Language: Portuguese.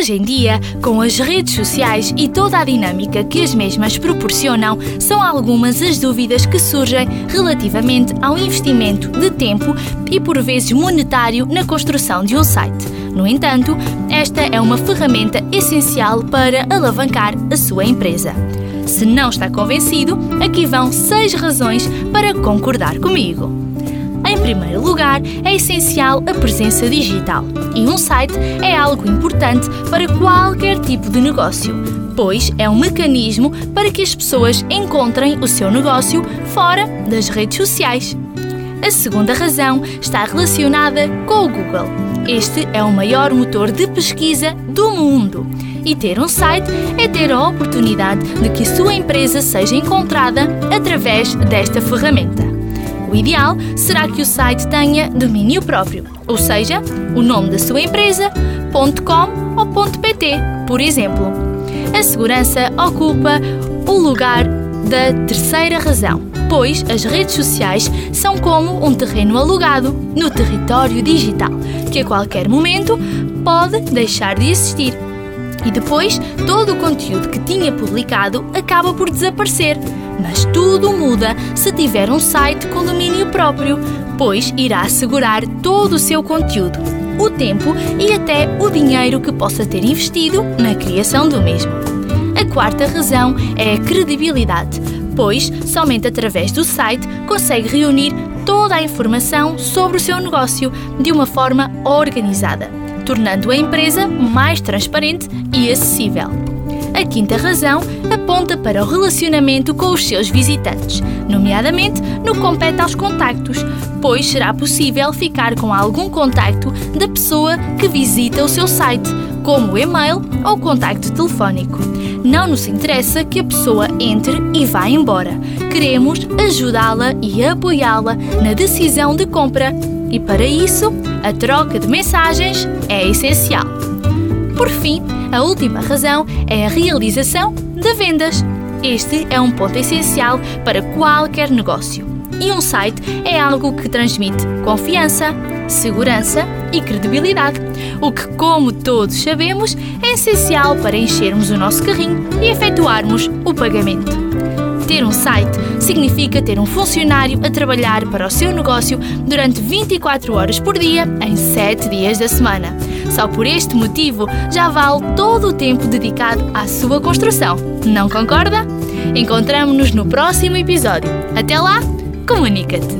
Hoje em dia, com as redes sociais e toda a dinâmica que as mesmas proporcionam, são algumas as dúvidas que surgem relativamente ao investimento de tempo e, por vezes, monetário na construção de um site. No entanto, esta é uma ferramenta essencial para alavancar a sua empresa. Se não está convencido, aqui vão seis razões para concordar comigo. Em primeiro lugar, é essencial a presença digital e um site é algo importante para qualquer tipo de negócio, pois é um mecanismo para que as pessoas encontrem o seu negócio fora das redes sociais. A segunda razão está relacionada com o Google. Este é o maior motor de pesquisa do mundo. E ter um site é ter a oportunidade de que sua empresa seja encontrada através desta ferramenta. O ideal será que o site tenha domínio próprio, ou seja, o nome da sua empresa, .com ou .pt, por exemplo. A segurança ocupa o lugar da terceira razão, pois as redes sociais são como um terreno alugado no território digital, que a qualquer momento pode deixar de existir. E depois, todo o conteúdo que tinha publicado acaba por desaparecer. Mas tudo muda se tiver um site com domínio próprio, pois irá assegurar todo o seu conteúdo, o tempo e até o dinheiro que possa ter investido na criação do mesmo. A quarta razão é a credibilidade, pois somente através do site consegue reunir toda a informação sobre o seu negócio de uma forma organizada, tornando a empresa mais transparente e acessível. A quinta razão aponta para o relacionamento com os seus visitantes, nomeadamente no que compete aos contactos, pois será possível ficar com algum contacto da pessoa que visita o seu site, como e-mail ou contacto telefónico. Não nos interessa que a pessoa entre e vá embora. Queremos ajudá-la e apoiá-la na decisão de compra. E para isso, a troca de mensagens é essencial. Por fim, a última razão é a realização de vendas. Este é um ponto essencial para qualquer negócio. E um site é algo que transmite confiança, segurança e credibilidade, o que, como todos sabemos, é essencial para enchermos o nosso carrinho e efetuarmos o pagamento. Ter um site significa ter um funcionário a trabalhar para o seu negócio durante 24 horas por dia, em 7 dias da semana. Só por este motivo já vale todo o tempo dedicado à sua construção. Não concorda? Encontramos-nos no próximo episódio. Até lá, comunica-te!